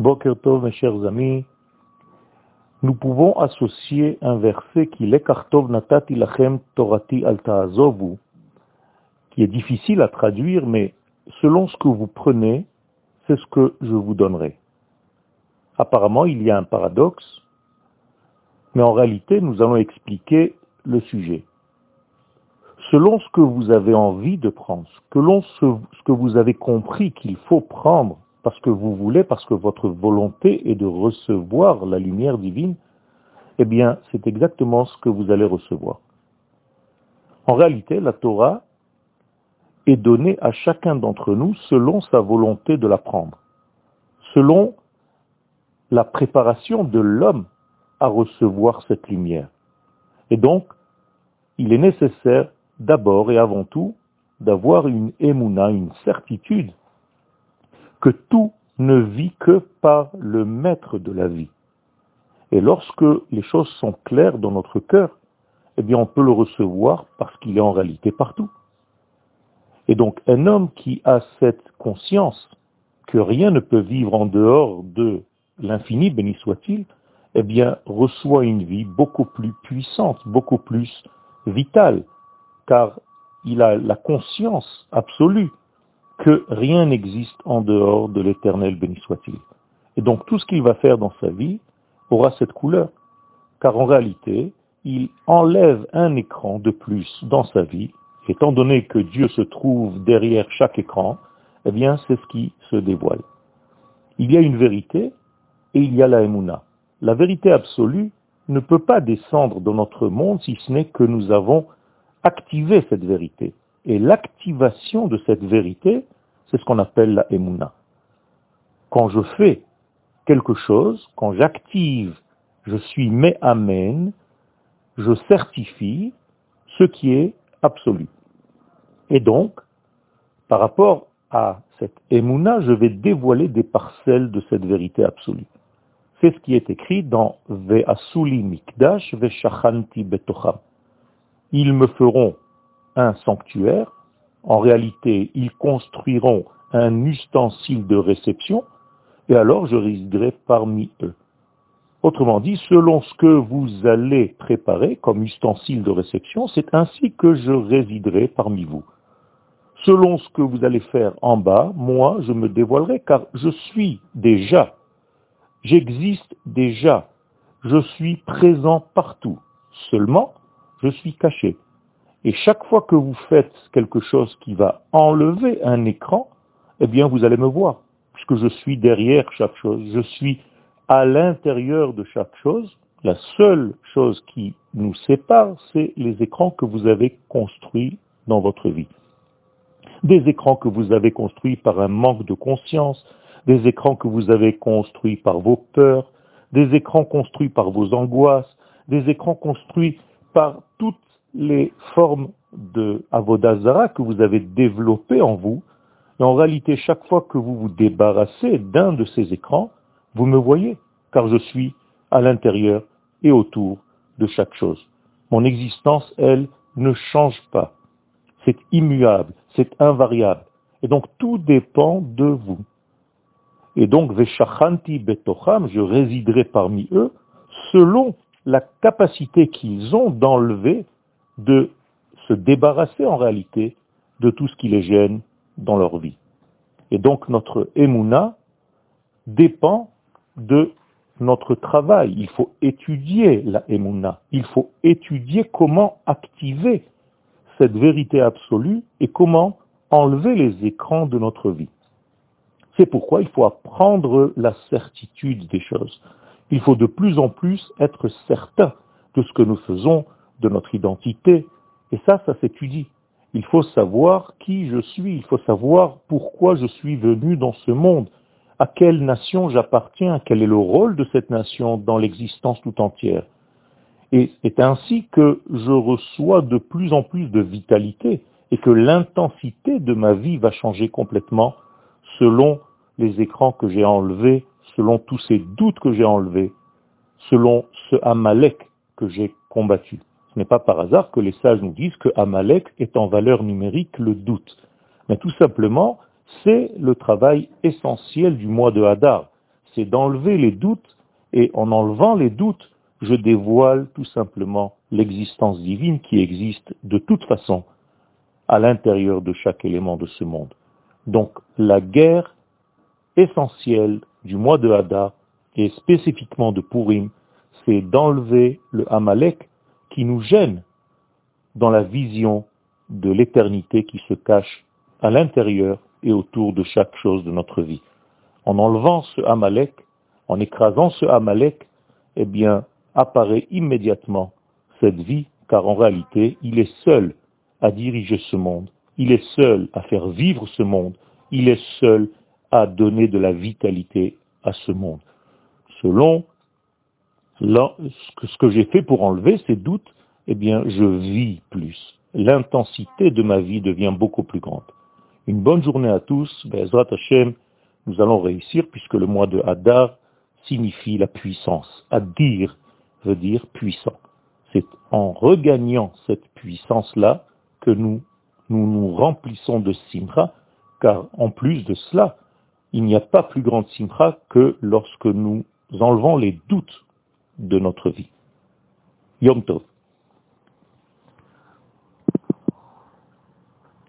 Boker Tov, mes chers amis, nous pouvons associer un verset qui est Kartov Natati Lachem Torati Altaazovu, qui est difficile à traduire, mais selon ce que vous prenez, c'est ce que je vous donnerai. Apparemment, il y a un paradoxe, mais en réalité, nous allons expliquer le sujet. Selon ce que vous avez envie de prendre, selon ce, que vous avez compris qu'il faut prendre parce que vous voulez, parce que votre volonté est de recevoir la lumière divine, eh bien, c'est exactement ce que vous allez recevoir. En réalité, la Torah est donnée à chacun d'entre nous selon sa volonté de la prendre, selon la préparation de l'homme à recevoir cette lumière. Et donc, il est nécessaire d'abord et avant tout d'avoir une émouna, une certitude que tout ne vit que par le maître de la vie. Et lorsque les choses sont claires dans notre cœur, eh bien on peut le recevoir parce qu'il est en réalité partout. Et donc un homme qui a cette conscience que rien ne peut vivre en dehors de l'infini, béni soit-il, eh bien reçoit une vie beaucoup plus puissante, beaucoup plus vitale, car il a la conscience absolue que rien n'existe en dehors de l'éternel, béni soit-il. Et donc tout ce qu'il va faire dans sa vie aura cette couleur, car en réalité, il enlève un écran de plus dans sa vie, étant donné que Dieu se trouve derrière chaque écran, eh bien c'est ce qui se dévoile. Il y a une vérité et il y a la Emouna. La vérité absolue ne peut pas descendre dans notre monde si ce n'est que nous avons activer cette vérité. Et l'activation de cette vérité, c'est ce qu'on appelle la emuna. Quand je fais quelque chose, quand j'active, je suis mais amen, je certifie ce qui est absolu. Et donc, par rapport à cette emuna, je vais dévoiler des parcelles de cette vérité absolue. C'est ce qui est écrit dans Ve'asuli mikdash ve'shachanti betocham ils me feront un sanctuaire, en réalité ils construiront un ustensile de réception, et alors je résiderai parmi eux. Autrement dit, selon ce que vous allez préparer comme ustensile de réception, c'est ainsi que je résiderai parmi vous. Selon ce que vous allez faire en bas, moi je me dévoilerai car je suis déjà, j'existe déjà, je suis présent partout. Seulement, je suis caché. Et chaque fois que vous faites quelque chose qui va enlever un écran, eh bien vous allez me voir, puisque je suis derrière chaque chose, je suis à l'intérieur de chaque chose. La seule chose qui nous sépare, c'est les écrans que vous avez construits dans votre vie. Des écrans que vous avez construits par un manque de conscience, des écrans que vous avez construits par vos peurs, des écrans construits par vos angoisses, des écrans construits par toutes les formes de avodazara que vous avez développées en vous. Et en réalité, chaque fois que vous vous débarrassez d'un de ces écrans, vous me voyez, car je suis à l'intérieur et autour de chaque chose. Mon existence, elle, ne change pas. C'est immuable, c'est invariable. Et donc tout dépend de vous. Et donc, Veshachanti Betocham, je résiderai parmi eux, selon la capacité qu'ils ont d'enlever, de se débarrasser en réalité de tout ce qui les gêne dans leur vie. Et donc notre émouna dépend de notre travail. Il faut étudier la émouna. Il faut étudier comment activer cette vérité absolue et comment enlever les écrans de notre vie. C'est pourquoi il faut apprendre la certitude des choses il faut de plus en plus être certain de ce que nous faisons, de notre identité. Et ça, ça s'étudie. Il faut savoir qui je suis, il faut savoir pourquoi je suis venu dans ce monde, à quelle nation j'appartiens, quel est le rôle de cette nation dans l'existence tout entière. Et c'est ainsi que je reçois de plus en plus de vitalité et que l'intensité de ma vie va changer complètement selon les écrans que j'ai enlevés selon tous ces doutes que j'ai enlevés, selon ce Amalek que j'ai combattu. Ce n'est pas par hasard que les sages nous disent que Amalek est en valeur numérique le doute. Mais tout simplement, c'est le travail essentiel du mois de Hadar. c'est d'enlever les doutes, et en enlevant les doutes, je dévoile tout simplement l'existence divine qui existe de toute façon à l'intérieur de chaque élément de ce monde. Donc la guerre essentielle du mois de Hadar, et spécifiquement de Purim, c'est d'enlever le Amalek qui nous gêne dans la vision de l'éternité qui se cache à l'intérieur et autour de chaque chose de notre vie. En enlevant ce Amalek, en écrasant ce Amalek, eh bien, apparaît immédiatement cette vie, car en réalité, il est seul à diriger ce monde, il est seul à faire vivre ce monde, il est seul à donner de la vitalité à ce monde. Selon ce que j'ai fait pour enlever ces doutes, eh bien, je vis plus. L'intensité de ma vie devient beaucoup plus grande. Une bonne journée à tous. Bezrat Hashem, nous allons réussir puisque le mois de Hadar signifie la puissance. Adir veut dire puissant. C'est en regagnant cette puissance-là que nous, nous nous remplissons de simra, car en plus de cela, il n'y a pas plus grande simra que lorsque nous enlevons les doutes de notre vie. Yom Tov.